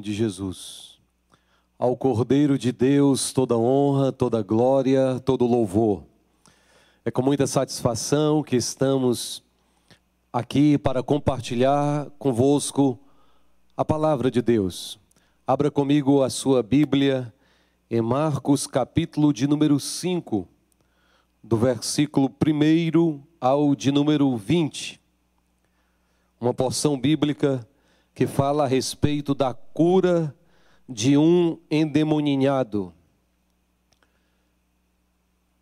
de Jesus. Ao Cordeiro de Deus toda honra, toda glória, todo louvor. É com muita satisfação que estamos aqui para compartilhar convosco a palavra de Deus. Abra comigo a sua Bíblia em Marcos, capítulo de número 5, do versículo 1 ao de número 20. Uma porção bíblica que fala a respeito da cura de um endemoninhado.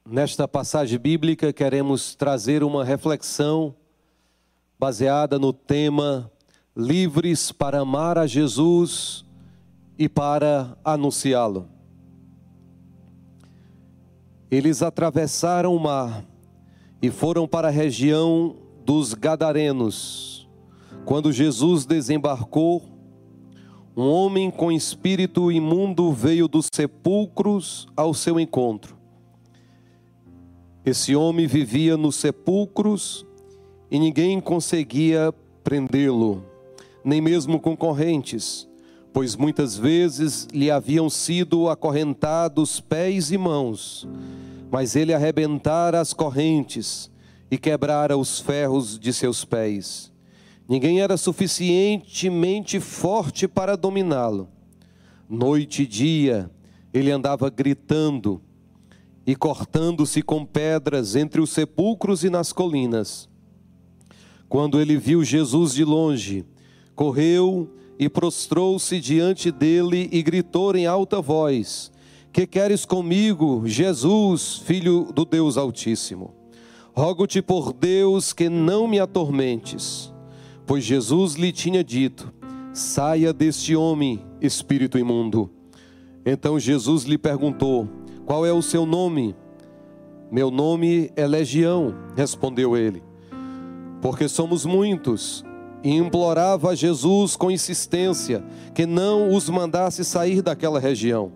Nesta passagem bíblica, queremos trazer uma reflexão baseada no tema Livres para amar a Jesus e para anunciá-lo. Eles atravessaram o mar e foram para a região dos Gadarenos. Quando Jesus desembarcou, um homem com espírito imundo veio dos sepulcros ao seu encontro. Esse homem vivia nos sepulcros e ninguém conseguia prendê-lo, nem mesmo com correntes, pois muitas vezes lhe haviam sido acorrentados pés e mãos, mas ele arrebentara as correntes e quebrara os ferros de seus pés. Ninguém era suficientemente forte para dominá-lo. Noite e dia, ele andava gritando e cortando-se com pedras entre os sepulcros e nas colinas. Quando ele viu Jesus de longe, correu e prostrou-se diante dele e gritou em alta voz: Que queres comigo, Jesus, filho do Deus Altíssimo? Rogo-te por Deus que não me atormentes pois Jesus lhe tinha dito: Saia deste homem, espírito imundo. Então Jesus lhe perguntou: Qual é o seu nome? Meu nome é Legião, respondeu ele, porque somos muitos. E implorava a Jesus com insistência que não os mandasse sair daquela região.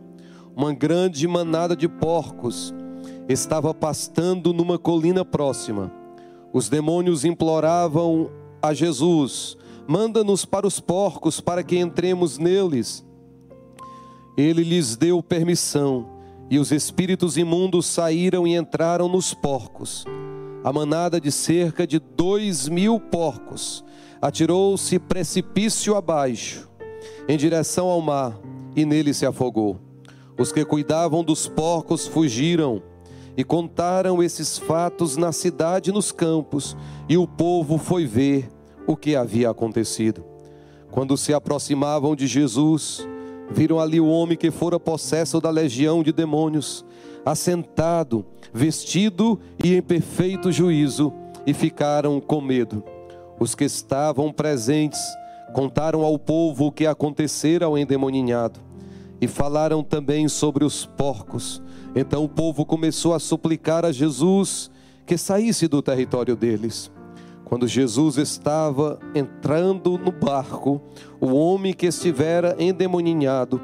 Uma grande manada de porcos estava pastando numa colina próxima. Os demônios imploravam a Jesus: Manda-nos para os porcos, para que entremos neles. Ele lhes deu permissão, e os espíritos imundos saíram e entraram nos porcos. A manada de cerca de dois mil porcos atirou-se precipício abaixo, em direção ao mar, e nele se afogou. Os que cuidavam dos porcos fugiram e contaram esses fatos na cidade e nos campos, e o povo foi ver o que havia acontecido. Quando se aproximavam de Jesus, viram ali o homem que fora possesso da legião de demônios, assentado, vestido e em perfeito juízo, e ficaram com medo. Os que estavam presentes contaram ao povo o que acontecera ao endemoninhado e falaram também sobre os porcos. Então o povo começou a suplicar a Jesus que saísse do território deles. Quando Jesus estava entrando no barco, o homem que estivera endemoninhado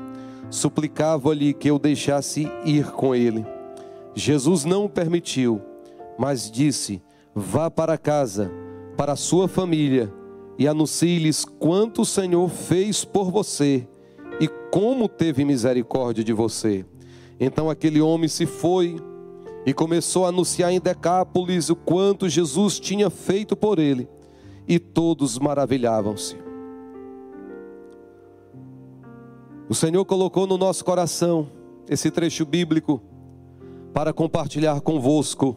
suplicava-lhe que eu deixasse ir com ele. Jesus não o permitiu, mas disse: Vá para casa, para a sua família, e anuncie-lhes quanto o Senhor fez por você e como teve misericórdia de você. Então aquele homem se foi e começou a anunciar em Decápolis o quanto Jesus tinha feito por ele, e todos maravilhavam-se. O Senhor colocou no nosso coração esse trecho bíblico para compartilhar convosco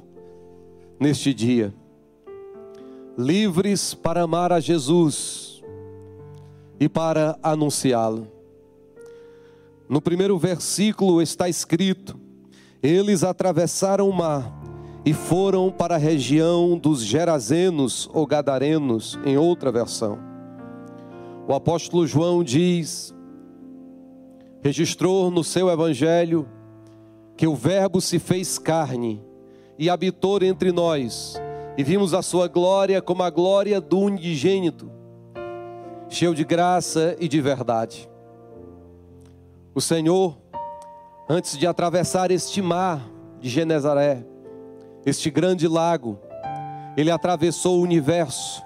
neste dia. Livres para amar a Jesus e para anunciá-lo. No primeiro versículo está escrito: eles atravessaram o mar e foram para a região dos Gerazenos ou Gadarenos, em outra versão. O apóstolo João diz, registrou no seu evangelho, que o Verbo se fez carne e habitou entre nós, e vimos a sua glória como a glória do unigênito, cheio de graça e de verdade. O Senhor antes de atravessar este mar de Genezaré, este grande lago, ele atravessou o universo.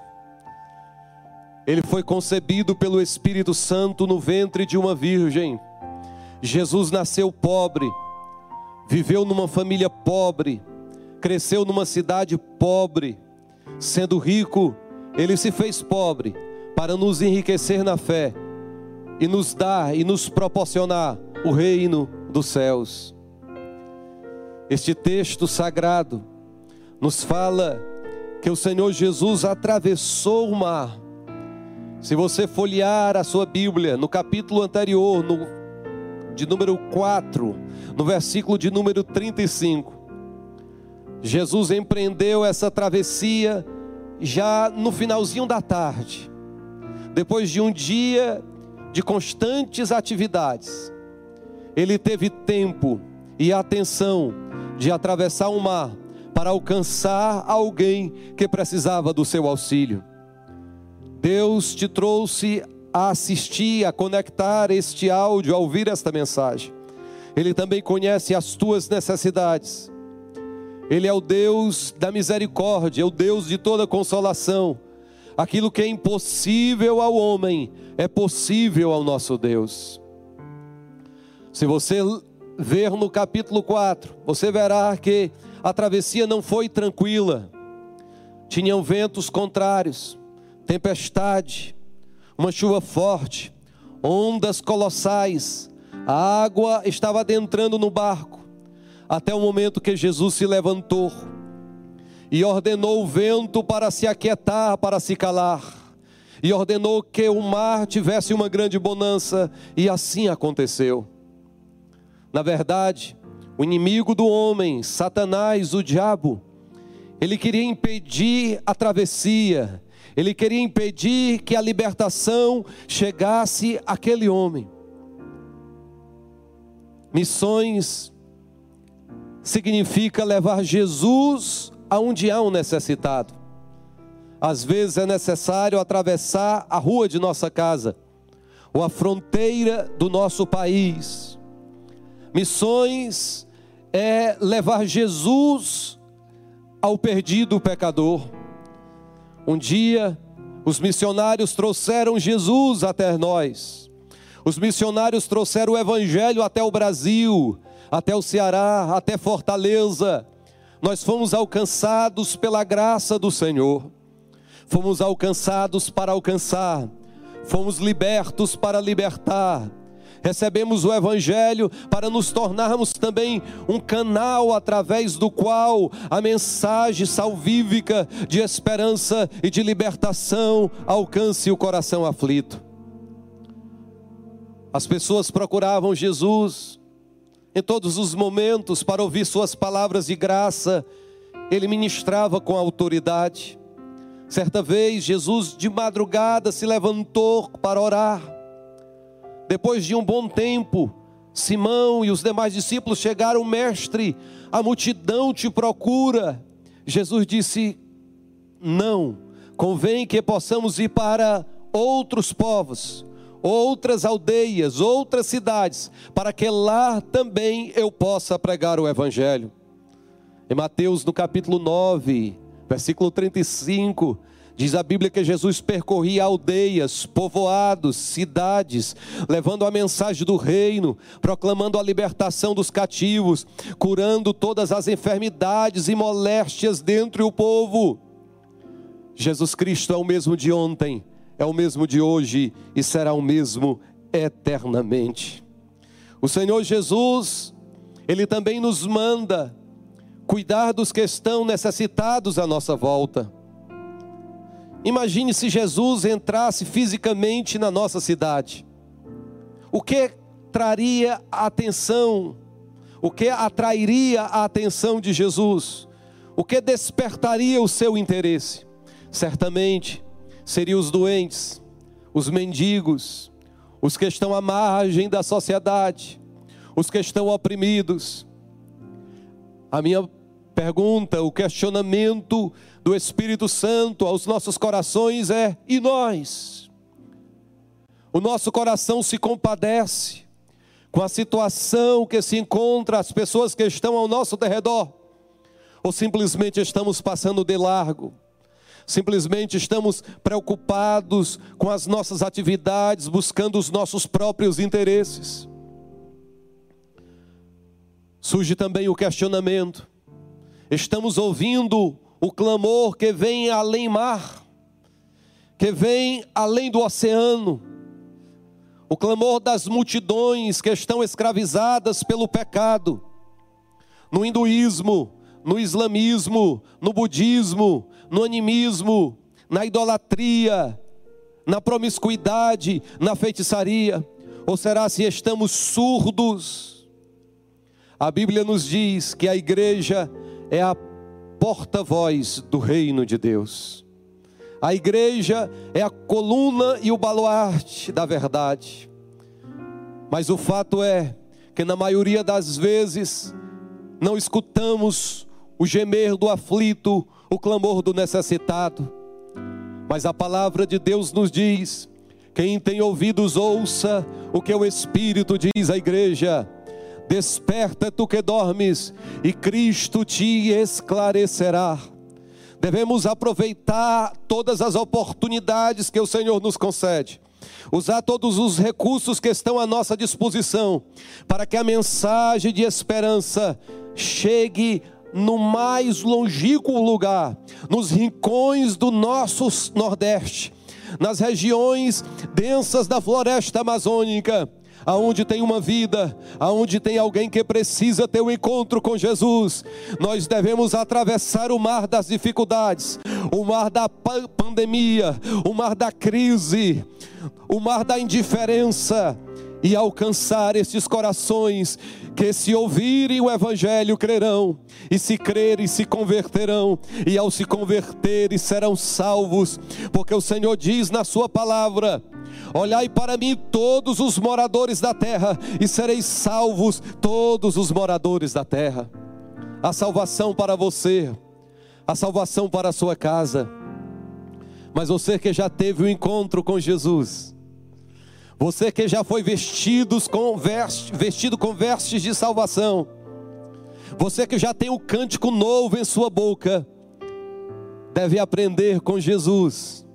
Ele foi concebido pelo Espírito Santo no ventre de uma virgem. Jesus nasceu pobre, viveu numa família pobre, cresceu numa cidade pobre. Sendo rico, ele se fez pobre para nos enriquecer na fé e nos dar e nos proporcionar o reino dos céus. Este texto sagrado nos fala que o Senhor Jesus atravessou o mar. Se você folhear a sua Bíblia, no capítulo anterior, no, de número 4, no versículo de número 35, Jesus empreendeu essa travessia já no finalzinho da tarde, depois de um dia de constantes atividades, ele teve tempo e atenção de atravessar o mar para alcançar alguém que precisava do seu auxílio. Deus te trouxe a assistir, a conectar este áudio, a ouvir esta mensagem. Ele também conhece as tuas necessidades. Ele é o Deus da misericórdia, é o Deus de toda consolação. Aquilo que é impossível ao homem é possível ao nosso Deus. Se você ver no capítulo 4, você verá que a travessia não foi tranquila. Tinham ventos contrários, tempestade, uma chuva forte, ondas colossais. A água estava adentrando no barco, até o momento que Jesus se levantou e ordenou o vento para se aquietar, para se calar, e ordenou que o mar tivesse uma grande bonança, e assim aconteceu. Na verdade, o inimigo do homem, Satanás, o diabo, ele queria impedir a travessia, ele queria impedir que a libertação chegasse àquele homem. Missões significa levar Jesus aonde há um necessitado. Às vezes é necessário atravessar a rua de nossa casa, ou a fronteira do nosso país. Missões é levar Jesus ao perdido pecador. Um dia, os missionários trouxeram Jesus até nós. Os missionários trouxeram o Evangelho até o Brasil, até o Ceará, até Fortaleza. Nós fomos alcançados pela graça do Senhor. Fomos alcançados para alcançar. Fomos libertos para libertar recebemos o Evangelho para nos tornarmos também um canal através do qual a mensagem salvífica de esperança e de libertação alcance o coração aflito. As pessoas procuravam Jesus em todos os momentos para ouvir Suas palavras de graça, Ele ministrava com autoridade. Certa vez, Jesus de madrugada se levantou para orar. Depois de um bom tempo, Simão e os demais discípulos chegaram, mestre, a multidão te procura. Jesus disse: Não, convém que possamos ir para outros povos, outras aldeias, outras cidades, para que lá também eu possa pregar o Evangelho. Em Mateus, no capítulo 9, versículo 35, Diz a Bíblia que Jesus percorria aldeias, povoados, cidades, levando a mensagem do reino, proclamando a libertação dos cativos, curando todas as enfermidades e moléstias dentre o povo. Jesus Cristo é o mesmo de ontem, é o mesmo de hoje e será o mesmo eternamente. O Senhor Jesus, Ele também nos manda cuidar dos que estão necessitados à nossa volta. Imagine se Jesus entrasse fisicamente na nossa cidade. O que traria a atenção? O que atrairia a atenção de Jesus? O que despertaria o seu interesse? Certamente seriam os doentes, os mendigos, os que estão à margem da sociedade, os que estão oprimidos. A minha pergunta, o questionamento do Espírito Santo aos nossos corações é: e nós? O nosso coração se compadece com a situação que se encontra as pessoas que estão ao nosso derredor, ou simplesmente estamos passando de largo? Simplesmente estamos preocupados com as nossas atividades, buscando os nossos próprios interesses. Surge também o questionamento: estamos ouvindo o clamor que vem além mar, que vem além do oceano, o clamor das multidões que estão escravizadas pelo pecado. No hinduísmo, no islamismo, no budismo, no animismo, na idolatria, na promiscuidade, na feitiçaria? Ou será se estamos surdos? A Bíblia nos diz que a igreja é a porta-voz do reino de Deus. A igreja é a coluna e o baluarte da verdade. Mas o fato é que na maioria das vezes não escutamos o gemer do aflito, o clamor do necessitado. Mas a palavra de Deus nos diz: quem tem ouvidos, ouça o que o Espírito diz à igreja. Desperta tu que dormes, e Cristo te esclarecerá. Devemos aproveitar todas as oportunidades que o Senhor nos concede usar todos os recursos que estão à nossa disposição, para que a mensagem de esperança chegue no mais longínquo lugar, nos rincões do nosso Nordeste, nas regiões densas da floresta amazônica, aonde tem uma vida, aonde tem alguém que precisa ter um encontro com Jesus, nós devemos atravessar o mar das dificuldades, o mar da pandemia, o mar da crise, o mar da indiferença e alcançar estes corações que se ouvirem o evangelho crerão e se crerem se converterão e ao se converterem serão salvos, porque o Senhor diz na sua palavra: Olhai para mim todos os moradores da terra, e sereis salvos todos os moradores da terra. A salvação para você, a salvação para a sua casa. Mas você que já teve o um encontro com Jesus, você que já foi vestidos com veste, vestido com vestes de salvação, você que já tem o um cântico novo em sua boca, deve aprender com Jesus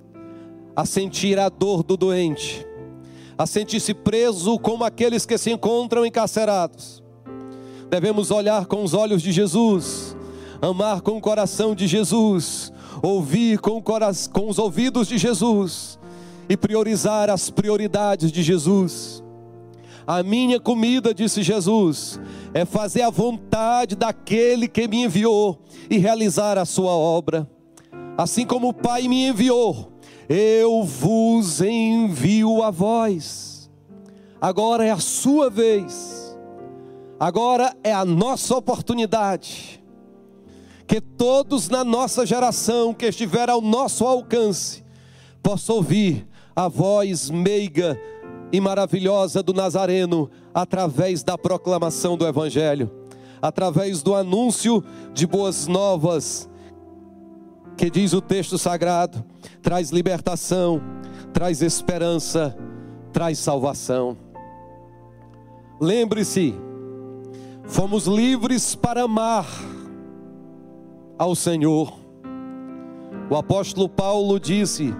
a sentir a dor do doente, a sentir-se preso como aqueles que se encontram encarcerados. Devemos olhar com os olhos de Jesus, amar com o coração de Jesus, ouvir com, com os ouvidos de Jesus e priorizar as prioridades de Jesus. A minha comida, disse Jesus, é fazer a vontade daquele que me enviou e realizar a sua obra. Assim como o Pai me enviou, eu vos envio a vós. Agora é a sua vez, agora é a nossa oportunidade. Que todos na nossa geração que estiver ao nosso alcance possam ouvir a voz meiga e maravilhosa do Nazareno através da proclamação do Evangelho, através do anúncio de boas novas que diz o texto sagrado, traz libertação, traz esperança, traz salvação. Lembre-se, fomos livres para amar ao Senhor. O apóstolo Paulo disse: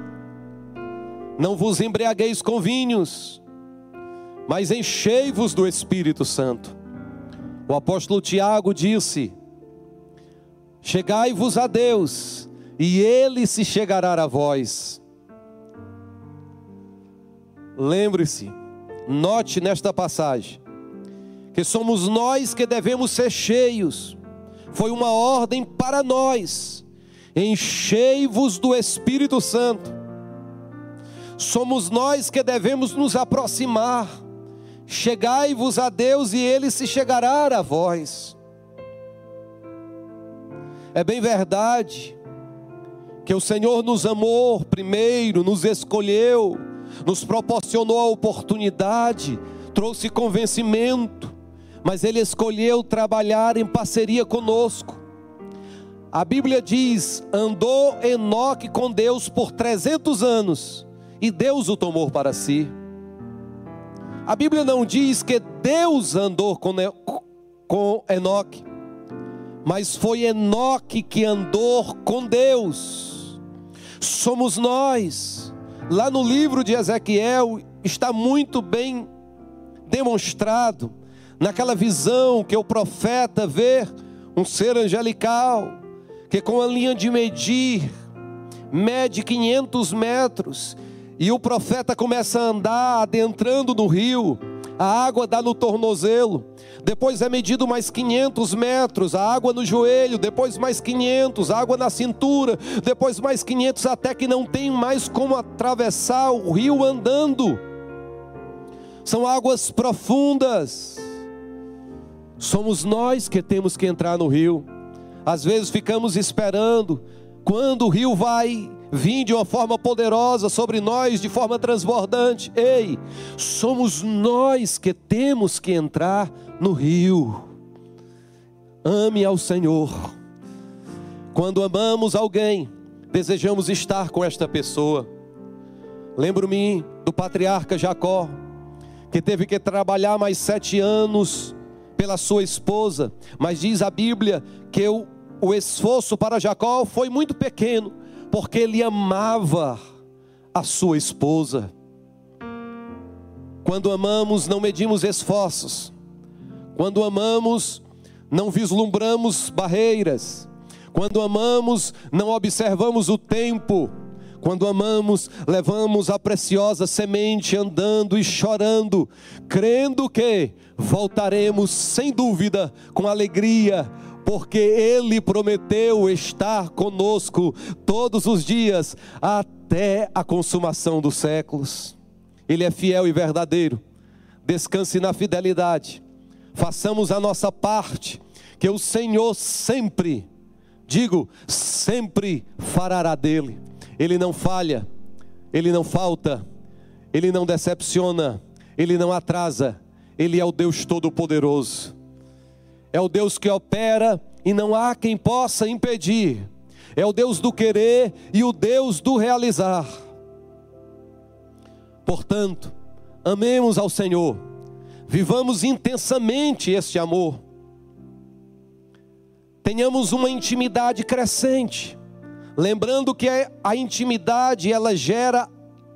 Não vos embriagueis com vinhos, mas enchei-vos do Espírito Santo. O apóstolo Tiago disse: Chegai-vos a Deus, e ele se chegará a vós. Lembre-se, note nesta passagem, que somos nós que devemos ser cheios, foi uma ordem para nós, enchei-vos do Espírito Santo, somos nós que devemos nos aproximar, chegai-vos a Deus e ele se chegará a vós. É bem verdade que o Senhor nos amou primeiro, nos escolheu, nos proporcionou a oportunidade, trouxe convencimento, mas Ele escolheu trabalhar em parceria conosco. A Bíblia diz: andou Enoque com Deus por 300 anos e Deus o tomou para si. A Bíblia não diz que Deus andou com, com Enoque, mas foi Enoque que andou com Deus. somos nós. Lá no livro de Ezequiel está muito bem demonstrado, naquela visão que o profeta vê um ser angelical, que com a linha de medir, mede 500 metros, e o profeta começa a andar adentrando no rio, a água dá no tornozelo, depois é medido mais 500 metros, a água no joelho, depois mais 500, água na cintura, depois mais 500, até que não tem mais como atravessar o rio andando. São águas profundas. Somos nós que temos que entrar no rio. Às vezes ficamos esperando quando o rio vai vir de uma forma poderosa sobre nós, de forma transbordante. Ei, somos nós que temos que entrar no rio. Ame ao Senhor. Quando amamos alguém, desejamos estar com esta pessoa. Lembro-me do patriarca Jacó, que teve que trabalhar mais sete anos pela sua esposa, mas diz a Bíblia que o, o esforço para Jacó foi muito pequeno, porque ele amava a sua esposa. Quando amamos, não medimos esforços. Quando amamos, não vislumbramos barreiras. Quando amamos, não observamos o tempo. Quando amamos, levamos a preciosa semente andando e chorando, crendo que voltaremos sem dúvida, com alegria, porque Ele prometeu estar conosco todos os dias até a consumação dos séculos. Ele é fiel e verdadeiro. Descanse na fidelidade. Façamos a nossa parte, que o Senhor sempre, digo, sempre fará dele. Ele não falha, ele não falta, ele não decepciona, ele não atrasa, ele é o Deus Todo-Poderoso. É o Deus que opera e não há quem possa impedir. É o Deus do querer e o Deus do realizar. Portanto, amemos ao Senhor, vivamos intensamente este amor, tenhamos uma intimidade crescente Lembrando que a intimidade ela gera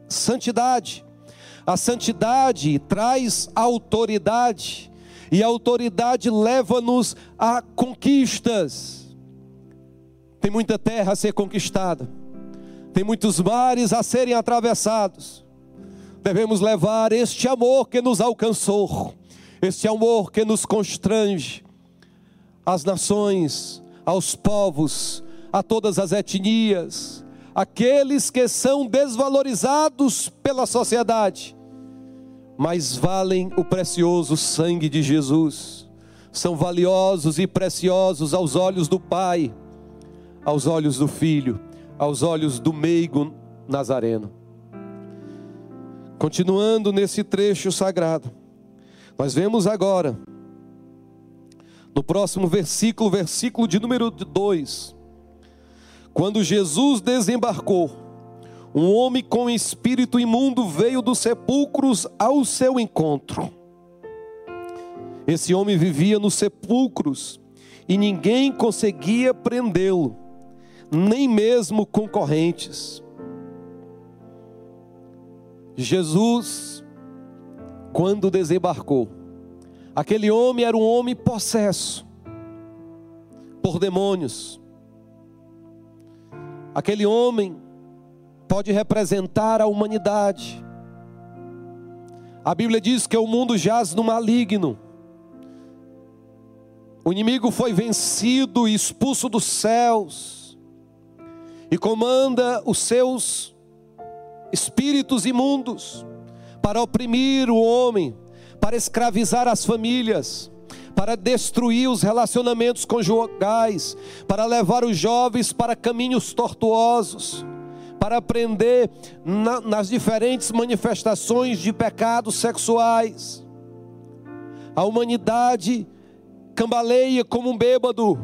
santidade. A santidade traz autoridade e a autoridade leva-nos a conquistas. Tem muita terra a ser conquistada. Tem muitos mares a serem atravessados. Devemos levar este amor que nos alcançou, este amor que nos constrange às nações, aos povos, a todas as etnias, aqueles que são desvalorizados pela sociedade, mas valem o precioso sangue de Jesus, são valiosos e preciosos aos olhos do Pai, aos olhos do Filho, aos olhos do meigo Nazareno. Continuando nesse trecho sagrado, nós vemos agora, no próximo versículo, versículo de número 2, quando Jesus desembarcou, um homem com espírito imundo veio dos sepulcros ao seu encontro. Esse homem vivia nos sepulcros e ninguém conseguia prendê-lo, nem mesmo concorrentes. Jesus, quando desembarcou, aquele homem era um homem possesso por demônios Aquele homem pode representar a humanidade. A Bíblia diz que o mundo jaz no maligno. O inimigo foi vencido e expulso dos céus e comanda os seus espíritos imundos para oprimir o homem, para escravizar as famílias para destruir os relacionamentos conjugais, para levar os jovens para caminhos tortuosos, para aprender na, nas diferentes manifestações de pecados sexuais. A humanidade cambaleia como um bêbado,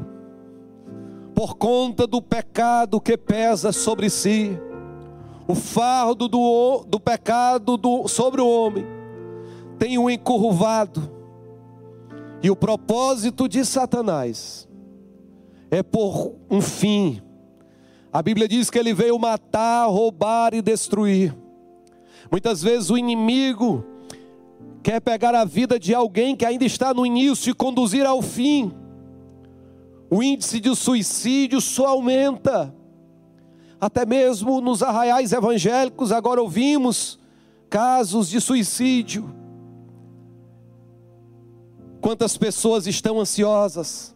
por conta do pecado que pesa sobre si, o fardo do, do pecado do, sobre o homem tem o encurvado, e o propósito de Satanás é por um fim A Bíblia diz que ele veio matar, roubar e destruir. Muitas vezes o inimigo quer pegar a vida de alguém que ainda está no início e conduzir ao fim. O índice de suicídio só aumenta. Até mesmo nos arraiais evangélicos, agora ouvimos casos de suicídio. Quantas pessoas estão ansiosas?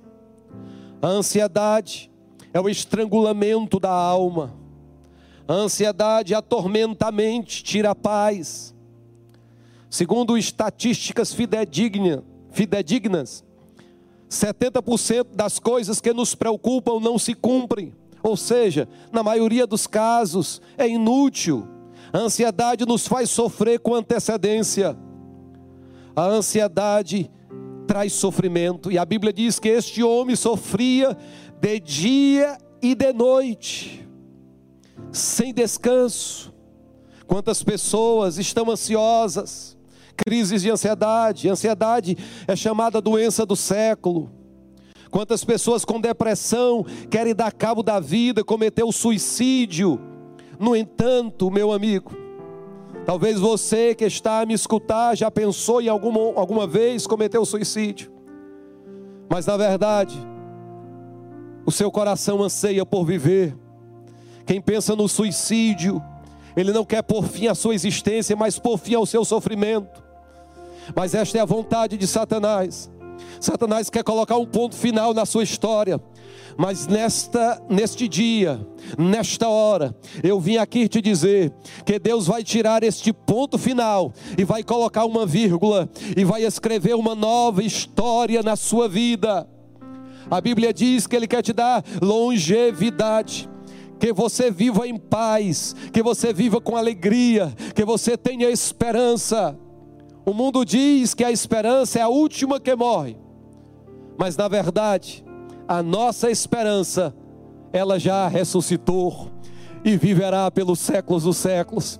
A ansiedade é o estrangulamento da alma. A ansiedade atormenta a mente, tira a paz. Segundo estatísticas fidedignas, fidedignas 70% das coisas que nos preocupam não se cumprem. Ou seja, na maioria dos casos, é inútil. A ansiedade nos faz sofrer com antecedência. A ansiedade traz sofrimento, e a Bíblia diz que este homem sofria de dia e de noite, sem descanso. Quantas pessoas estão ansiosas, crises de ansiedade, ansiedade é chamada doença do século. Quantas pessoas com depressão querem dar cabo da vida, cometer o suicídio. No entanto, meu amigo, talvez você que está a me escutar já pensou em alguma, alguma vez cometer o suicídio. Mas na verdade, o seu coração anseia por viver. Quem pensa no suicídio, ele não quer por fim à sua existência, mas por fim ao seu sofrimento. Mas esta é a vontade de Satanás. Satanás quer colocar um ponto final na sua história. Mas nesta, neste dia, nesta hora, eu vim aqui te dizer que Deus vai tirar este ponto final e vai colocar uma vírgula e vai escrever uma nova história na sua vida. A Bíblia diz que Ele quer te dar longevidade que você viva em paz, que você viva com alegria, que você tenha esperança. O mundo diz que a esperança é a última que morre, mas na verdade, a nossa esperança, ela já ressuscitou e viverá pelos séculos dos séculos.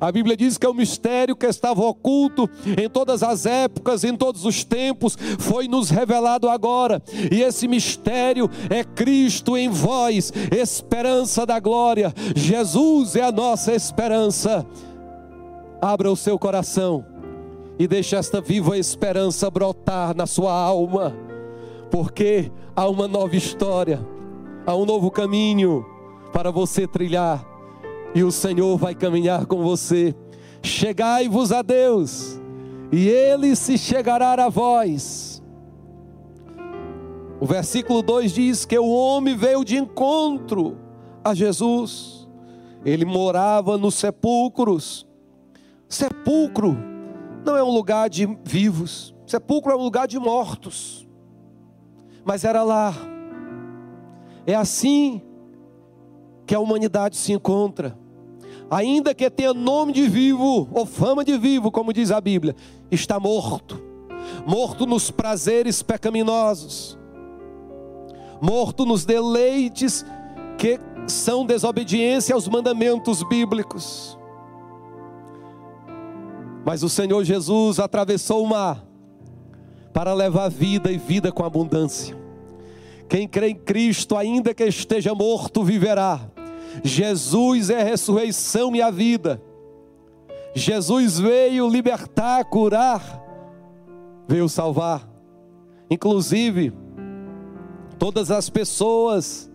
A Bíblia diz que é um mistério que estava oculto em todas as épocas, em todos os tempos, foi nos revelado agora. E esse mistério é Cristo em vós, esperança da glória. Jesus é a nossa esperança. Abra o seu coração e deixe esta viva esperança brotar na sua alma, porque há uma nova história, há um novo caminho para você trilhar e o Senhor vai caminhar com você. Chegai-vos a Deus, e Ele se chegará a vós. O versículo 2 diz que o homem veio de encontro a Jesus, ele morava nos sepulcros. Sepulcro não é um lugar de vivos, sepulcro é um lugar de mortos, mas era lá. É assim que a humanidade se encontra ainda que tenha nome de vivo ou fama de vivo, como diz a Bíblia, está morto. Morto nos prazeres pecaminosos, morto nos deleites que são desobediência aos mandamentos bíblicos. Mas o Senhor Jesus atravessou o mar para levar vida e vida com abundância. Quem crê em Cristo, ainda que esteja morto, viverá. Jesus é a ressurreição e a vida. Jesus veio libertar, curar, veio salvar. Inclusive, todas as pessoas,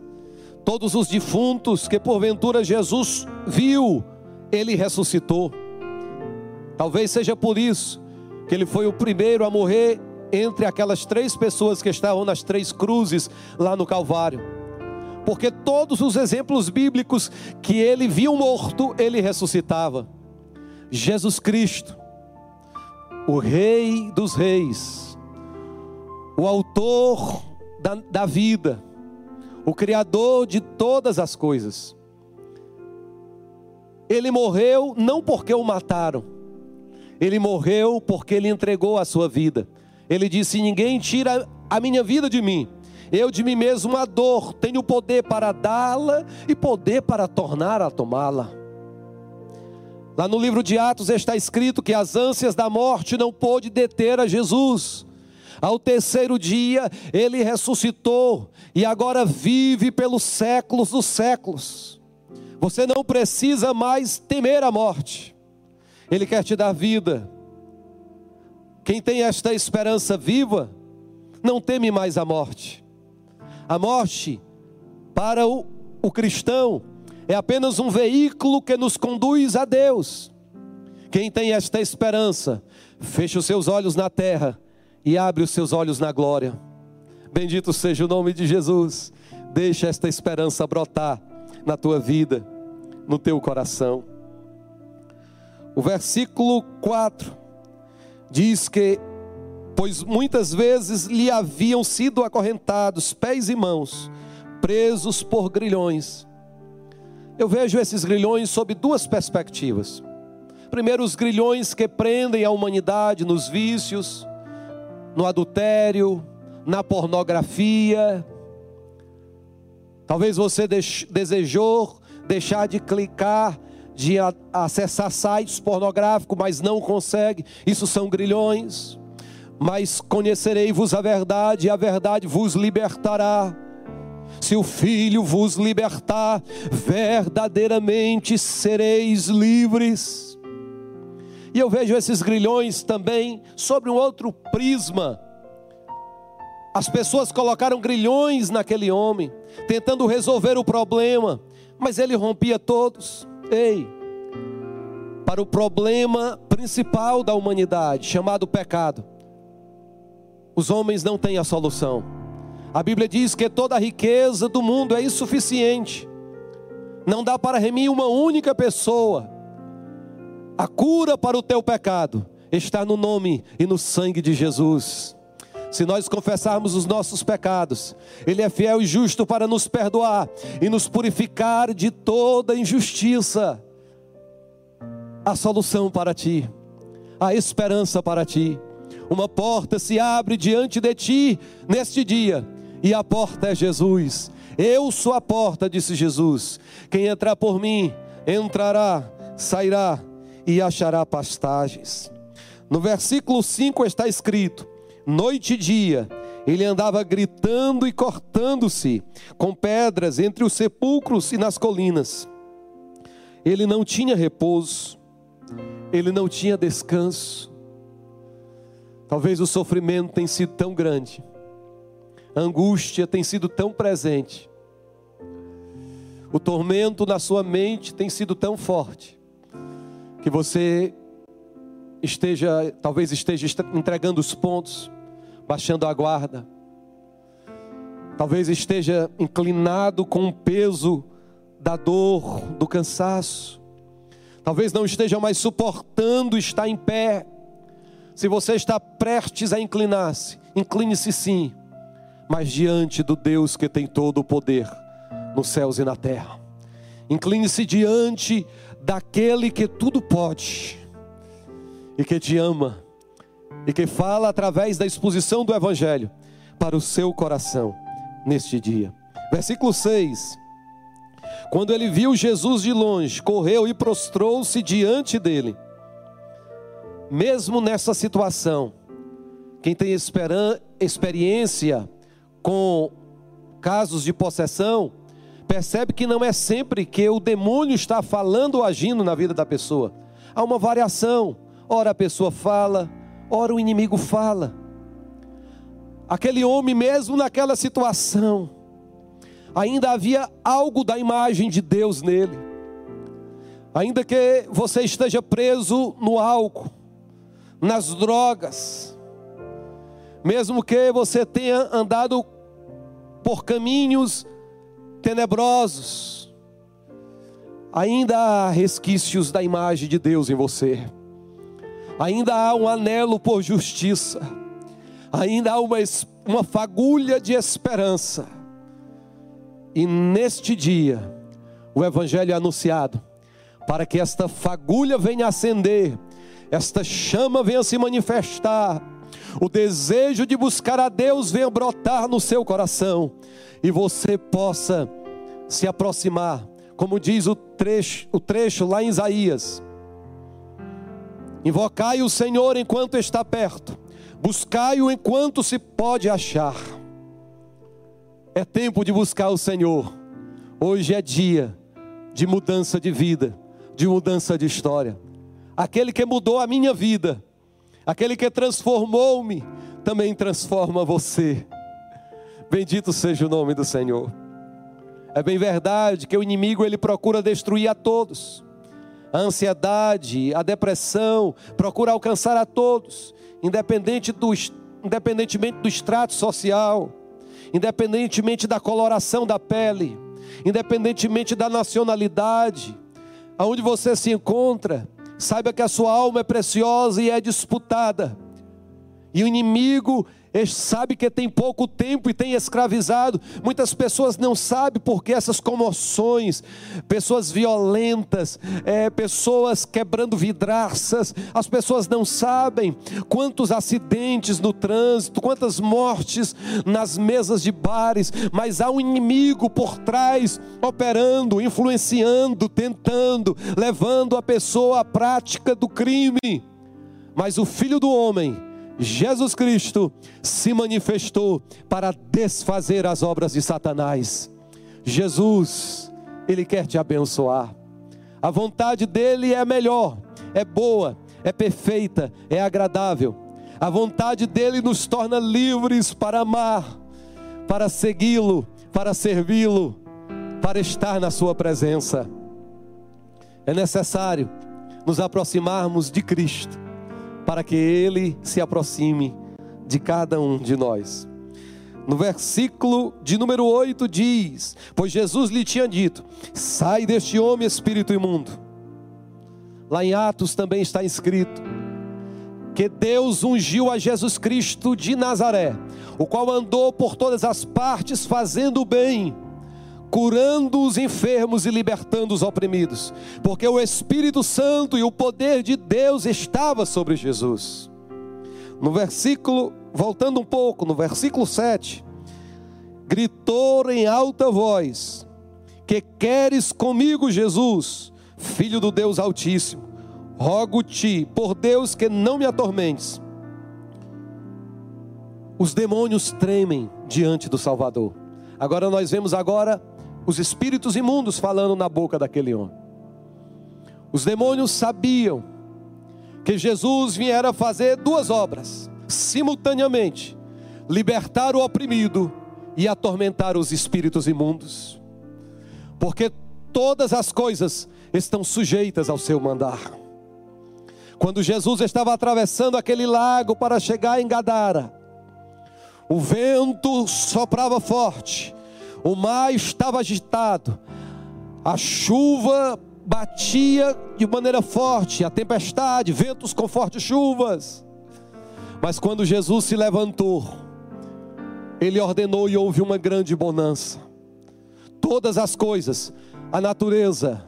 todos os defuntos que porventura Jesus viu, ele ressuscitou. Talvez seja por isso que ele foi o primeiro a morrer entre aquelas três pessoas que estavam nas três cruzes lá no Calvário porque todos os exemplos bíblicos que ele viu morto, ele ressuscitava. Jesus Cristo, o Rei dos Reis, o Autor da, da vida, o Criador de todas as coisas. Ele morreu não porque o mataram, ele morreu porque ele entregou a sua vida. Ele disse: Ninguém tira a minha vida de mim eu de mim mesmo a dor, tenho poder para dá-la e poder para tornar a tomá-la. Lá no livro de Atos está escrito que as ânsias da morte não pôde deter a Jesus. Ao terceiro dia, ele ressuscitou e agora vive pelos séculos dos séculos. Você não precisa mais temer a morte, ele quer te dar vida. Quem tem esta esperança viva, não teme mais a morte. A morte, para o, o cristão, é apenas um veículo que nos conduz a Deus. Quem tem esta esperança, fecha os seus olhos na terra e abre os seus olhos na glória. Bendito seja o nome de Jesus. Deixa esta esperança brotar na tua vida, no teu coração. O versículo 4 diz que, pois muitas vezes lhe haviam sido acorrentados pés e mãos, presos por grilhões. Eu vejo esses grilhões sob duas perspectivas. Primeiro, os grilhões que prendem a humanidade nos vícios, no adultério, na pornografia. Talvez você desejou deixar de clicar, de acessar sites pornográficos, mas não consegue. Isso são grilhões. Mas conhecerei-vos a verdade, e a verdade vos libertará. Se o Filho vos libertar, verdadeiramente sereis livres. E eu vejo esses grilhões também sobre um outro prisma. As pessoas colocaram grilhões naquele homem, tentando resolver o problema, mas ele rompia todos. Ei, para o problema principal da humanidade, chamado pecado, os homens não têm a solução. A Bíblia diz que toda a riqueza do mundo é insuficiente, não dá para remir uma única pessoa a cura para o teu pecado está no nome e no sangue de Jesus. Se nós confessarmos os nossos pecados, Ele é fiel e justo para nos perdoar e nos purificar de toda injustiça. A solução para ti, a esperança para ti. Uma porta se abre diante de ti neste dia, e a porta é Jesus. Eu sou a porta, disse Jesus. Quem entrar por mim, entrará, sairá e achará pastagens. No versículo 5 está escrito: Noite e dia, ele andava gritando e cortando-se com pedras entre os sepulcros e nas colinas. Ele não tinha repouso, ele não tinha descanso. Talvez o sofrimento tenha sido tão grande, a angústia tem sido tão presente, o tormento na sua mente tem sido tão forte, que você esteja, talvez esteja entregando os pontos, baixando a guarda, talvez esteja inclinado com o peso da dor, do cansaço, talvez não esteja mais suportando estar em pé. Se você está prestes a inclinar-se, incline-se sim, mas diante do Deus que tem todo o poder nos céus e na terra. Incline-se diante daquele que tudo pode e que te ama e que fala através da exposição do Evangelho para o seu coração neste dia. Versículo 6. Quando ele viu Jesus de longe, correu e prostrou-se diante dele. Mesmo nessa situação, quem tem experiência com casos de possessão, percebe que não é sempre que o demônio está falando ou agindo na vida da pessoa. Há uma variação. Ora a pessoa fala, ora o inimigo fala. Aquele homem, mesmo naquela situação, ainda havia algo da imagem de Deus nele. Ainda que você esteja preso no álcool, nas drogas, mesmo que você tenha andado por caminhos tenebrosos, ainda há resquícios da imagem de Deus em você, ainda há um anelo por justiça, ainda há uma, uma fagulha de esperança, e neste dia, o Evangelho é anunciado, para que esta fagulha venha acender, esta chama venha se manifestar, o desejo de buscar a Deus venha brotar no seu coração e você possa se aproximar, como diz o trecho, o trecho lá em Isaías. Invocai o Senhor enquanto está perto, Buscai-o enquanto se pode achar. É tempo de buscar o Senhor. Hoje é dia de mudança de vida, de mudança de história. Aquele que mudou a minha vida, aquele que transformou-me, também transforma você. Bendito seja o nome do Senhor. É bem verdade que o inimigo ele procura destruir a todos. A ansiedade, a depressão, procura alcançar a todos, independente do, independentemente do extrato social, independentemente da coloração da pele, independentemente da nacionalidade, aonde você se encontra, saiba que a sua alma é preciosa e é disputada. E o inimigo sabe que tem pouco tempo e tem escravizado. Muitas pessoas não sabem porque essas comoções, pessoas violentas, é, pessoas quebrando vidraças, as pessoas não sabem quantos acidentes no trânsito, quantas mortes nas mesas de bares, mas há um inimigo por trás operando, influenciando, tentando, levando a pessoa à prática do crime. Mas o filho do homem, Jesus Cristo se manifestou para desfazer as obras de Satanás. Jesus, Ele quer te abençoar. A vontade dEle é melhor, é boa, é perfeita, é agradável. A vontade dEle nos torna livres para amar, para segui-lo, para servi-lo, para estar na Sua presença. É necessário nos aproximarmos de Cristo para que Ele se aproxime de cada um de nós. No versículo de número 8 diz: Pois Jesus lhe tinha dito: Sai deste homem, espírito imundo. Lá em Atos também está escrito que Deus ungiu a Jesus Cristo de Nazaré, o qual andou por todas as partes fazendo o bem curando os enfermos e libertando os oprimidos, porque o Espírito Santo e o poder de Deus estava sobre Jesus. No versículo, voltando um pouco, no versículo 7, gritou em alta voz: Que queres comigo, Jesus, filho do Deus Altíssimo? Rogo-te, por Deus, que não me atormentes. Os demônios tremem diante do Salvador. Agora nós vemos agora os espíritos imundos falando na boca daquele homem. Os demônios sabiam que Jesus viera fazer duas obras simultaneamente: libertar o oprimido e atormentar os espíritos imundos. Porque todas as coisas estão sujeitas ao seu mandar. Quando Jesus estava atravessando aquele lago para chegar em Gadara, o vento soprava forte o mar estava agitado, a chuva batia de maneira forte, a tempestade, ventos com fortes chuvas. Mas quando Jesus se levantou, ele ordenou e houve uma grande bonança. Todas as coisas, a natureza,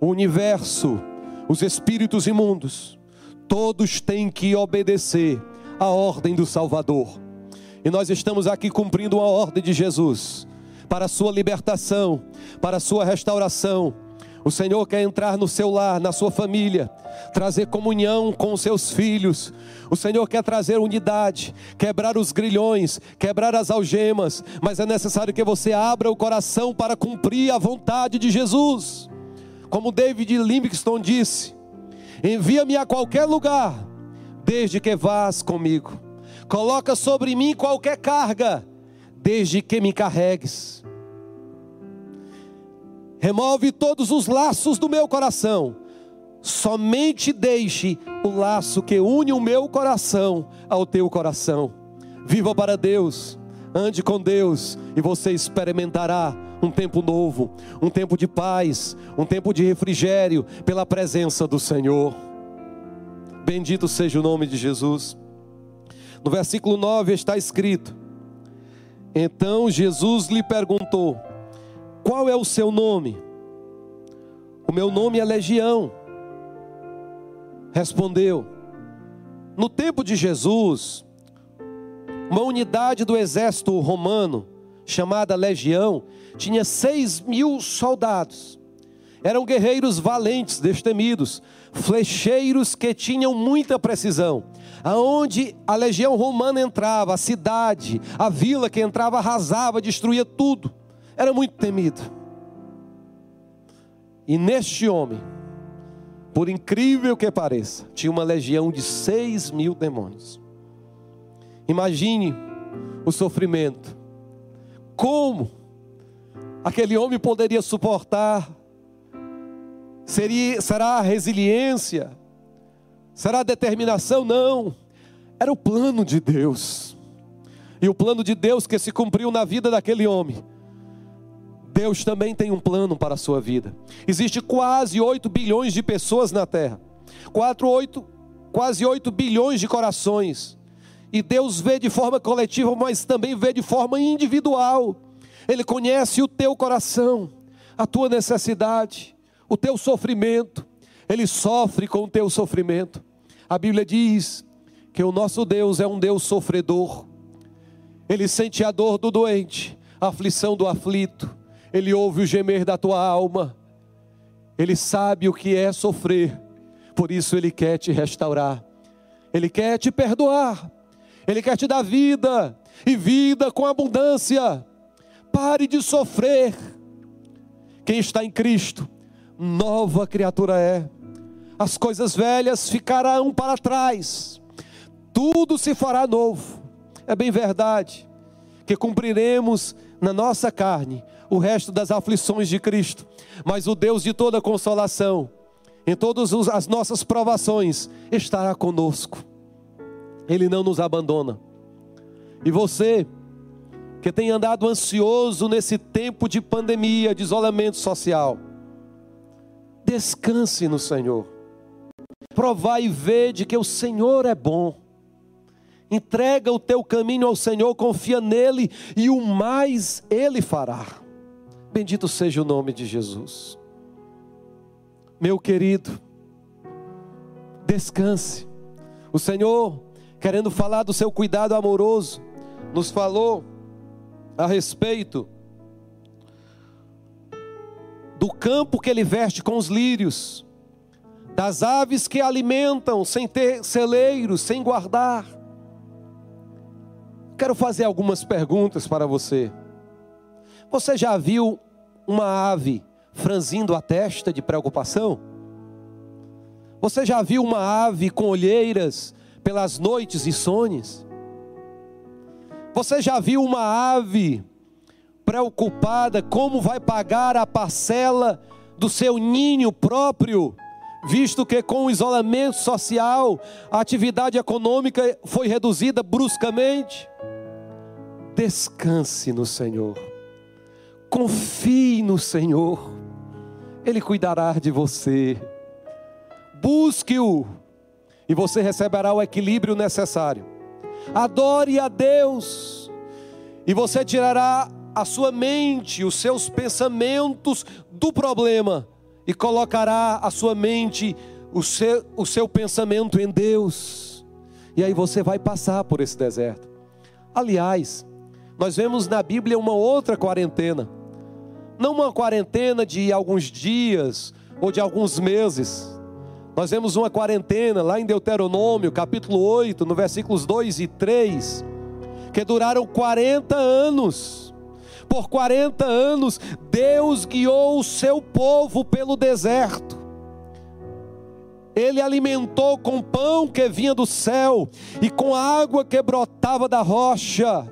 o universo, os espíritos imundos, todos têm que obedecer à ordem do Salvador. E nós estamos aqui cumprindo a ordem de Jesus para a sua libertação, para a sua restauração. O Senhor quer entrar no seu lar, na sua família, trazer comunhão com os seus filhos. O Senhor quer trazer unidade, quebrar os grilhões, quebrar as algemas, mas é necessário que você abra o coração para cumprir a vontade de Jesus. Como David Livingstone disse: Envia-me a qualquer lugar, desde que vás comigo. Coloca sobre mim qualquer carga, desde que me carregues. Remove todos os laços do meu coração. Somente deixe o laço que une o meu coração ao teu coração. Viva para Deus, ande com Deus e você experimentará um tempo novo, um tempo de paz, um tempo de refrigério pela presença do Senhor. Bendito seja o nome de Jesus. No versículo 9 está escrito: Então Jesus lhe perguntou: qual é o seu nome? O meu nome é Legião. Respondeu. No tempo de Jesus, uma unidade do exército romano, chamada Legião, tinha seis mil soldados. Eram guerreiros valentes, destemidos, flecheiros que tinham muita precisão. aonde a legião romana entrava, a cidade, a vila que entrava arrasava, destruía tudo. Era muito temido. E neste homem, por incrível que pareça, tinha uma legião de seis mil demônios. Imagine o sofrimento. Como aquele homem poderia suportar? Seria, será a resiliência? Será a determinação? Não. Era o plano de Deus. E o plano de Deus que se cumpriu na vida daquele homem. Deus também tem um plano para a sua vida. Existe quase 8 bilhões de pessoas na terra. 4, 8, quase 8 bilhões de corações. E Deus vê de forma coletiva, mas também vê de forma individual. Ele conhece o teu coração, a tua necessidade, o teu sofrimento. Ele sofre com o teu sofrimento. A Bíblia diz que o nosso Deus é um Deus sofredor. Ele sente a dor do doente, a aflição do aflito. Ele ouve o gemer da tua alma. Ele sabe o que é sofrer. Por isso ele quer te restaurar. Ele quer te perdoar. Ele quer te dar vida e vida com abundância. Pare de sofrer. Quem está em Cristo, nova criatura é. As coisas velhas ficarão para trás. Tudo se fará novo. É bem verdade que cumpriremos na nossa carne o resto das aflições de Cristo. Mas o Deus de toda consolação, em todas as nossas provações, estará conosco. Ele não nos abandona. E você, que tem andado ansioso nesse tempo de pandemia, de isolamento social, descanse no Senhor. Provai e vede que o Senhor é bom. Entrega o teu caminho ao Senhor, confia nele e o mais ele fará. Bendito seja o nome de Jesus. Meu querido, descanse. O Senhor querendo falar do seu cuidado amoroso, nos falou a respeito do campo que ele veste com os lírios, das aves que alimentam sem ter celeiros, sem guardar. Quero fazer algumas perguntas para você. Você já viu uma ave franzindo a testa de preocupação? Você já viu uma ave com olheiras pelas noites insônias? Você já viu uma ave preocupada como vai pagar a parcela do seu ninho próprio, visto que com o isolamento social a atividade econômica foi reduzida bruscamente? Descanse no Senhor, confie no Senhor, Ele cuidará de você, busque-o e você receberá o equilíbrio necessário. Adore a Deus, e você tirará a sua mente, os seus pensamentos do problema, e colocará a sua mente, o seu, o seu pensamento em Deus, e aí você vai passar por esse deserto. Aliás, nós vemos na Bíblia uma outra quarentena, não uma quarentena de alguns dias ou de alguns meses, nós vemos uma quarentena lá em Deuteronômio, capítulo 8, no versículos 2 e 3, que duraram 40 anos. Por 40 anos, Deus guiou o seu povo pelo deserto. Ele alimentou com pão que vinha do céu e com água que brotava da rocha.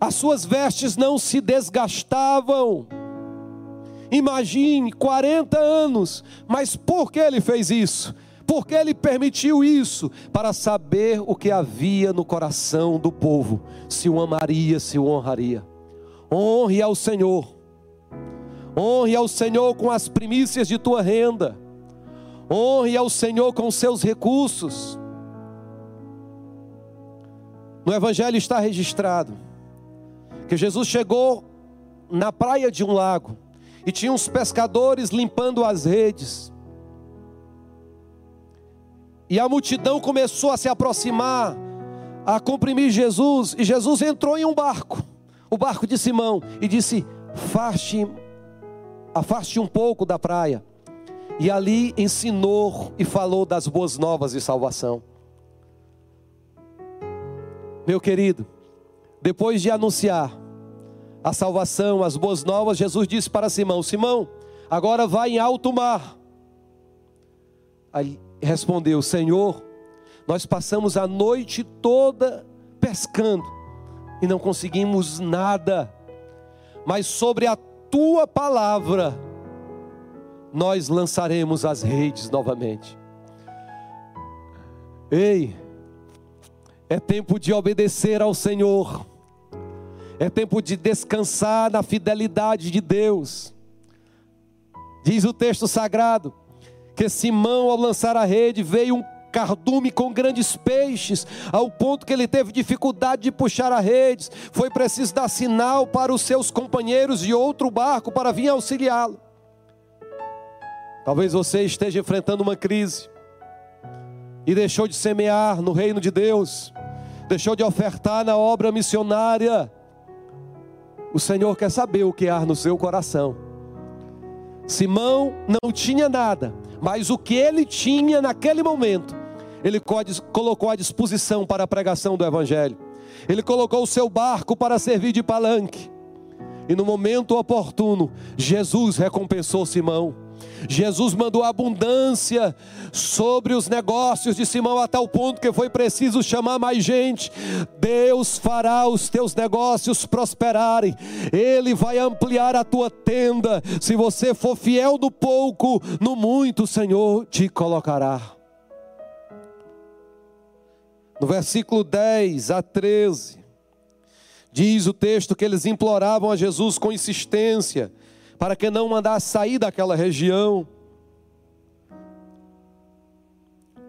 As suas vestes não se desgastavam Imagine 40 anos, mas por que ele fez isso? Porque ele permitiu isso para saber o que havia no coração do povo, se o amaria, se o honraria. Honre ao Senhor. Honre ao Senhor com as primícias de tua renda. Honre ao Senhor com seus recursos. No Evangelho está registrado que Jesus chegou na praia de um lago e tinha uns pescadores limpando as redes. E a multidão começou a se aproximar, a comprimir Jesus, e Jesus entrou em um barco, o barco de Simão, e disse: Afaste, afaste um pouco da praia. e ali ensinou e falou das boas novas de salvação. Meu querido, depois de anunciar a salvação, as boas novas, Jesus disse para Simão: Simão, agora vai em alto mar. Aí respondeu: Senhor, nós passamos a noite toda pescando e não conseguimos nada, mas sobre a tua palavra nós lançaremos as redes novamente. Ei, é tempo de obedecer ao Senhor, é tempo de descansar na fidelidade de Deus. Diz o texto sagrado que Simão, ao lançar a rede, veio um cardume com grandes peixes, ao ponto que ele teve dificuldade de puxar a rede. Foi preciso dar sinal para os seus companheiros de outro barco para vir auxiliá-lo. Talvez você esteja enfrentando uma crise e deixou de semear no reino de Deus, deixou de ofertar na obra missionária. O Senhor quer saber o que há no seu coração. Simão não tinha nada, mas o que ele tinha naquele momento, ele colocou à disposição para a pregação do Evangelho. Ele colocou o seu barco para servir de palanque. E no momento oportuno, Jesus recompensou Simão. Jesus mandou abundância sobre os negócios de Simão a tal ponto que foi preciso chamar mais gente. Deus fará os teus negócios prosperarem. Ele vai ampliar a tua tenda. Se você for fiel no pouco, no muito o Senhor te colocará. No versículo 10 a 13, diz o texto que eles imploravam a Jesus com insistência para que não mandasse sair daquela região.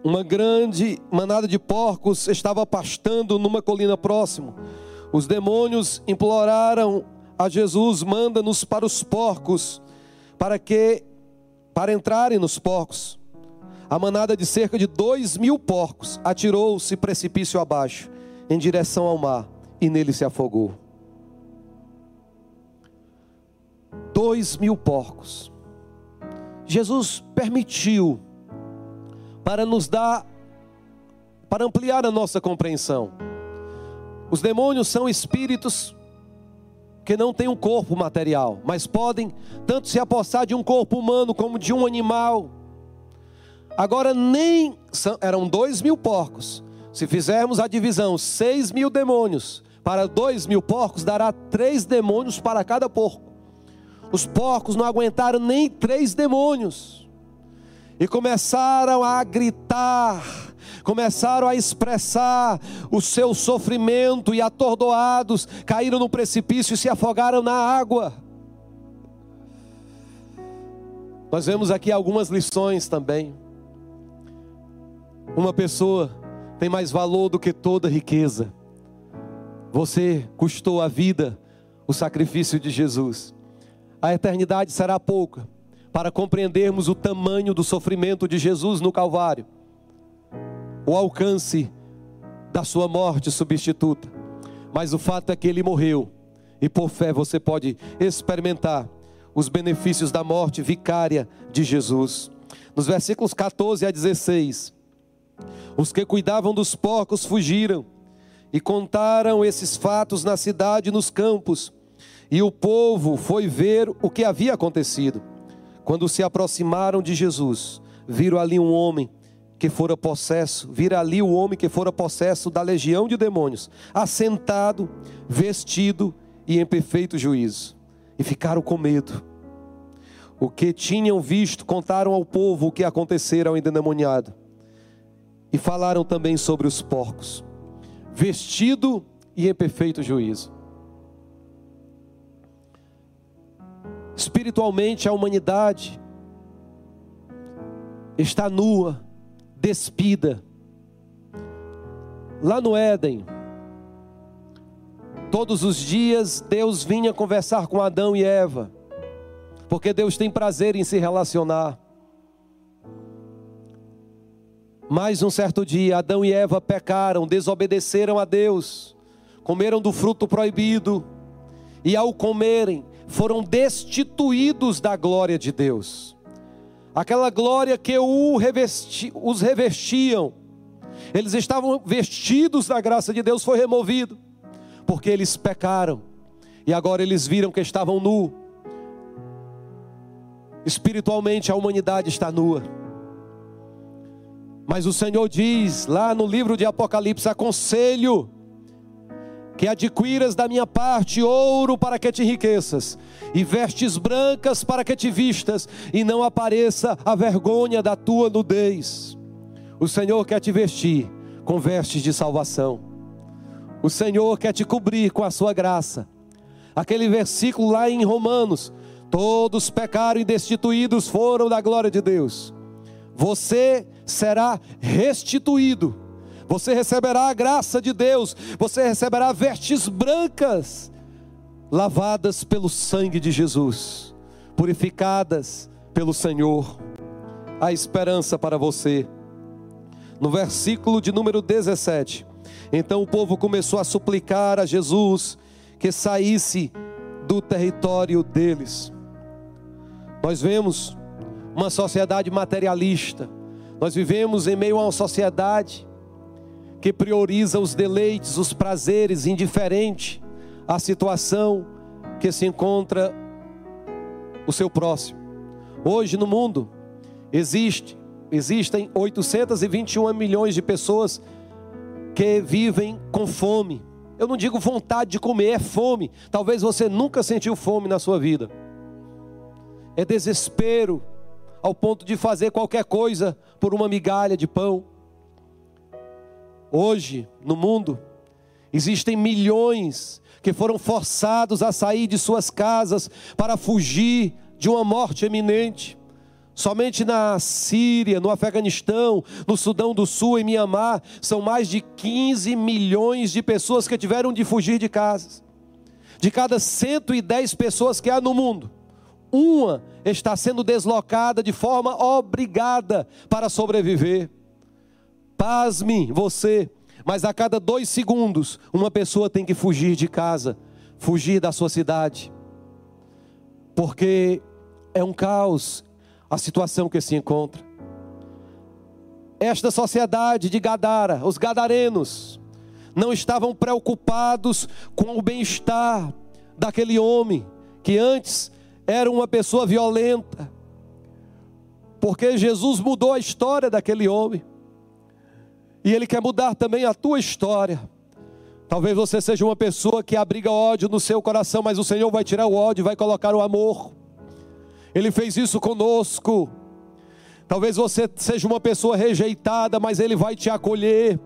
Uma grande manada de porcos estava pastando numa colina próxima. Os demônios imploraram a Jesus: manda-nos para os porcos, para que para entrarem nos porcos. A manada de cerca de dois mil porcos atirou-se precipício abaixo, em direção ao mar, e nele se afogou. Dois mil porcos. Jesus permitiu para nos dar, para ampliar a nossa compreensão. Os demônios são espíritos que não têm um corpo material, mas podem tanto se apossar de um corpo humano como de um animal. Agora nem eram dois mil porcos. Se fizermos a divisão, seis mil demônios para dois mil porcos dará três demônios para cada porco. Os porcos não aguentaram nem três demônios. E começaram a gritar, começaram a expressar o seu sofrimento e atordoados, caíram no precipício e se afogaram na água. Nós vemos aqui algumas lições também. Uma pessoa tem mais valor do que toda riqueza. Você custou a vida, o sacrifício de Jesus a eternidade será pouca para compreendermos o tamanho do sofrimento de Jesus no Calvário, o alcance da sua morte substituta. Mas o fato é que ele morreu, e por fé você pode experimentar os benefícios da morte vicária de Jesus. Nos versículos 14 a 16, os que cuidavam dos porcos fugiram e contaram esses fatos na cidade e nos campos e o povo foi ver o que havia acontecido. Quando se aproximaram de Jesus, viram ali um homem que fora possesso, viram ali o homem que fora possesso da legião de demônios, assentado, vestido e em perfeito juízo. E ficaram com medo. O que tinham visto, contaram ao povo o que acontecera ao endemoniado. E falaram também sobre os porcos, vestido e em perfeito juízo. Espiritualmente, a humanidade está nua, despida. Lá no Éden, todos os dias Deus vinha conversar com Adão e Eva, porque Deus tem prazer em se relacionar. Mas um certo dia, Adão e Eva pecaram, desobedeceram a Deus, comeram do fruto proibido, e ao comerem, foram destituídos da glória de Deus. aquela glória que revesti, os revestiam, eles estavam vestidos da graça de Deus, foi removido, porque eles pecaram, e agora eles viram que estavam nu. Espiritualmente a humanidade está nua. Mas o Senhor diz lá no livro de Apocalipse: aconselho que adquiras da minha parte ouro para que te enriqueças, e vestes brancas para que te vistas, e não apareça a vergonha da tua nudez. O Senhor quer te vestir com vestes de salvação. O Senhor quer te cobrir com a sua graça. Aquele versículo lá em Romanos: todos pecaram e destituídos foram da glória de Deus. Você será restituído você receberá a graça de Deus, você receberá vestes brancas, lavadas pelo sangue de Jesus, purificadas pelo Senhor. A esperança para você. No versículo de número 17, então o povo começou a suplicar a Jesus que saísse do território deles. Nós vemos uma sociedade materialista, nós vivemos em meio a uma sociedade que prioriza os deleites, os prazeres, indiferente à situação que se encontra o seu próximo. Hoje no mundo existe, existem 821 milhões de pessoas que vivem com fome. Eu não digo vontade de comer, é fome. Talvez você nunca sentiu fome na sua vida. É desespero ao ponto de fazer qualquer coisa por uma migalha de pão. Hoje, no mundo, existem milhões que foram forçados a sair de suas casas para fugir de uma morte eminente. Somente na Síria, no Afeganistão, no Sudão do Sul, em Mianmar, são mais de 15 milhões de pessoas que tiveram de fugir de casas. De cada 110 pessoas que há no mundo, uma está sendo deslocada de forma obrigada para sobreviver. Pasme você, mas a cada dois segundos, uma pessoa tem que fugir de casa, fugir da sua cidade, porque é um caos a situação que se encontra. Esta sociedade de Gadara, os gadarenos, não estavam preocupados com o bem-estar daquele homem que antes era uma pessoa violenta, porque Jesus mudou a história daquele homem. E Ele quer mudar também a tua história. Talvez você seja uma pessoa que abriga ódio no seu coração, mas o Senhor vai tirar o ódio e vai colocar o amor. Ele fez isso conosco. Talvez você seja uma pessoa rejeitada, mas Ele vai te acolher.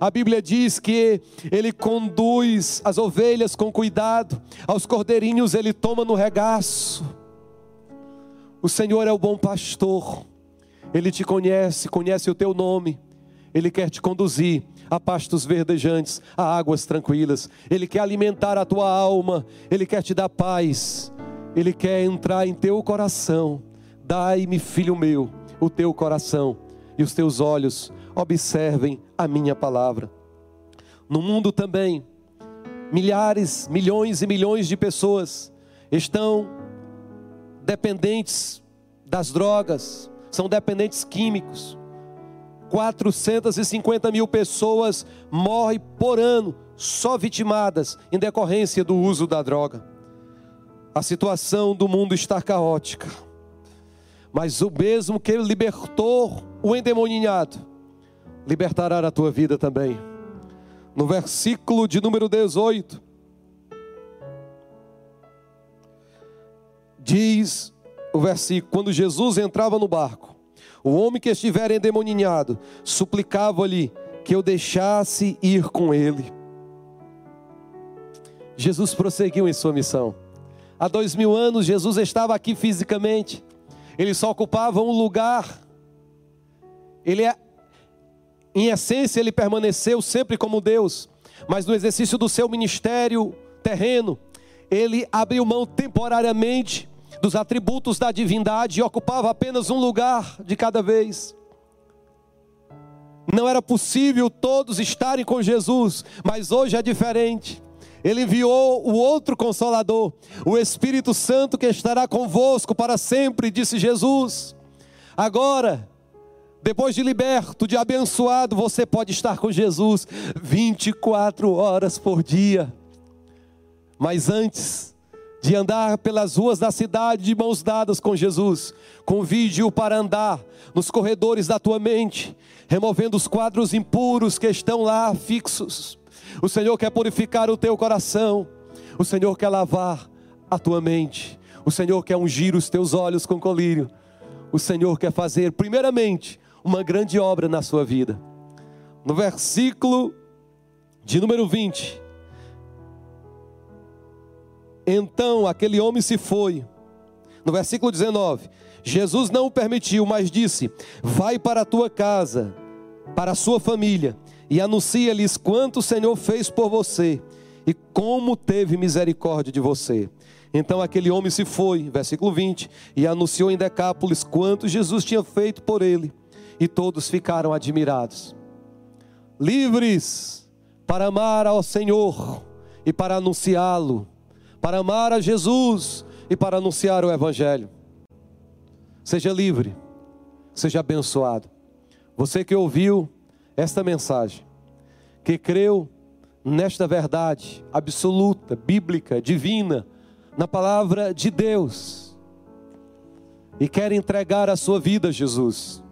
A Bíblia diz que Ele conduz as ovelhas com cuidado, aos cordeirinhos Ele toma no regaço. O Senhor é o bom pastor, Ele te conhece, conhece o teu nome. Ele quer te conduzir a pastos verdejantes, a águas tranquilas. Ele quer alimentar a tua alma. Ele quer te dar paz. Ele quer entrar em teu coração. Dai-me, filho meu, o teu coração e os teus olhos observem a minha palavra. No mundo também, milhares, milhões e milhões de pessoas estão dependentes das drogas, são dependentes químicos. 450 mil pessoas morrem por ano, só vitimadas em decorrência do uso da droga. A situação do mundo está caótica, mas o mesmo que libertou o endemoniado, libertará a tua vida também. No versículo de número 18, diz o versículo: quando Jesus entrava no barco, o homem que estiver endemoninhado suplicava-lhe que eu deixasse ir com ele. Jesus prosseguiu em sua missão. Há dois mil anos, Jesus estava aqui fisicamente. Ele só ocupava um lugar. Ele é, em essência, ele permaneceu sempre como Deus. Mas no exercício do seu ministério terreno, ele abriu mão temporariamente dos atributos da divindade e ocupava apenas um lugar de cada vez. Não era possível todos estarem com Jesus, mas hoje é diferente. Ele enviou o outro consolador, o Espírito Santo que estará convosco para sempre, disse Jesus. Agora, depois de liberto, de abençoado, você pode estar com Jesus 24 horas por dia. Mas antes de andar pelas ruas da cidade de mãos dadas com Jesus, convide-o para andar nos corredores da tua mente, removendo os quadros impuros que estão lá fixos. O Senhor quer purificar o teu coração, o Senhor quer lavar a tua mente, o Senhor quer ungir os teus olhos com colírio, o Senhor quer fazer, primeiramente, uma grande obra na sua vida. No versículo de número 20. Então aquele homem se foi. No versículo 19. Jesus não o permitiu, mas disse: Vai para a tua casa, para a sua família, e anuncia-lhes quanto o Senhor fez por você e como teve misericórdia de você. Então aquele homem se foi, versículo 20, e anunciou em Decápolis quanto Jesus tinha feito por ele e todos ficaram admirados. Livres para amar ao Senhor e para anunciá-lo, para amar a Jesus e para anunciar o Evangelho. Seja livre, seja abençoado. Você que ouviu esta mensagem, que creu nesta verdade absoluta, bíblica, divina, na palavra de Deus, e quer entregar a sua vida a Jesus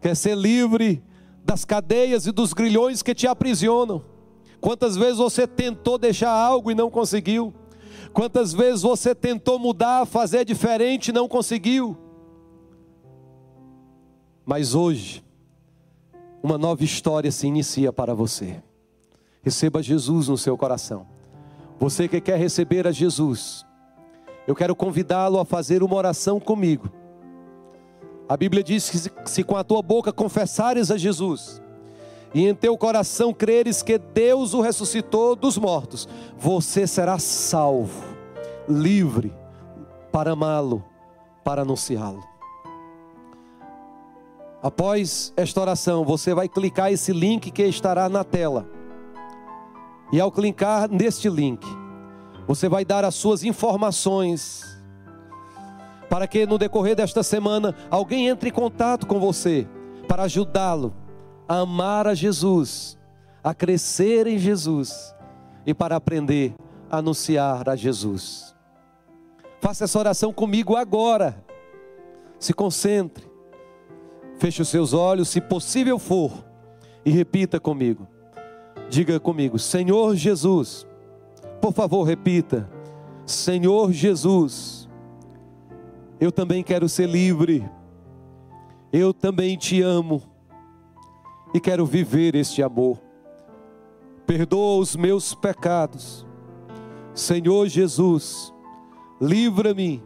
quer ser livre das cadeias e dos grilhões que te aprisionam. Quantas vezes você tentou deixar algo e não conseguiu? Quantas vezes você tentou mudar, fazer diferente não conseguiu? Mas hoje, uma nova história se inicia para você. Receba Jesus no seu coração. Você que quer receber a Jesus, eu quero convidá-lo a fazer uma oração comigo. A Bíblia diz que se com a tua boca confessares a Jesus e em teu coração creres que Deus o ressuscitou dos mortos, você será salvo, livre para amá-lo, para anunciá-lo. Após esta oração, você vai clicar esse link que estará na tela. E ao clicar neste link, você vai dar as suas informações para que no decorrer desta semana alguém entre em contato com você para ajudá-lo a amar a Jesus, a crescer em Jesus e para aprender a anunciar a Jesus. Faça essa oração comigo agora. Se concentre. Feche os seus olhos, se possível for, e repita comigo. Diga comigo: Senhor Jesus. Por favor, repita. Senhor Jesus eu também quero ser livre. Eu também te amo. E quero viver este amor. Perdoa os meus pecados. Senhor Jesus, livra-me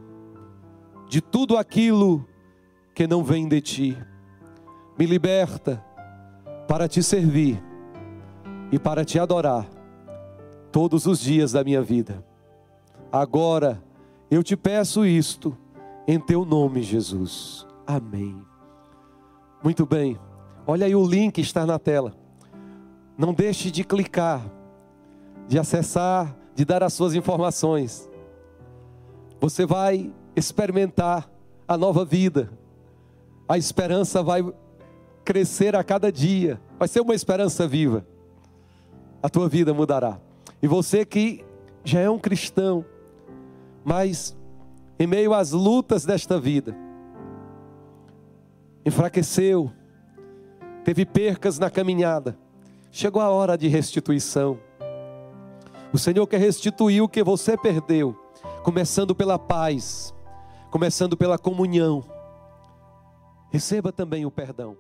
de tudo aquilo que não vem de ti. Me liberta para te servir e para te adorar todos os dias da minha vida. Agora eu te peço isto em teu nome, Jesus. Amém. Muito bem. Olha aí o link está na tela. Não deixe de clicar, de acessar, de dar as suas informações. Você vai experimentar a nova vida. A esperança vai crescer a cada dia. Vai ser uma esperança viva. A tua vida mudará. E você que já é um cristão, mas em meio às lutas desta vida, enfraqueceu, teve percas na caminhada, chegou a hora de restituição. O Senhor quer restituir o que você perdeu, começando pela paz, começando pela comunhão. Receba também o perdão.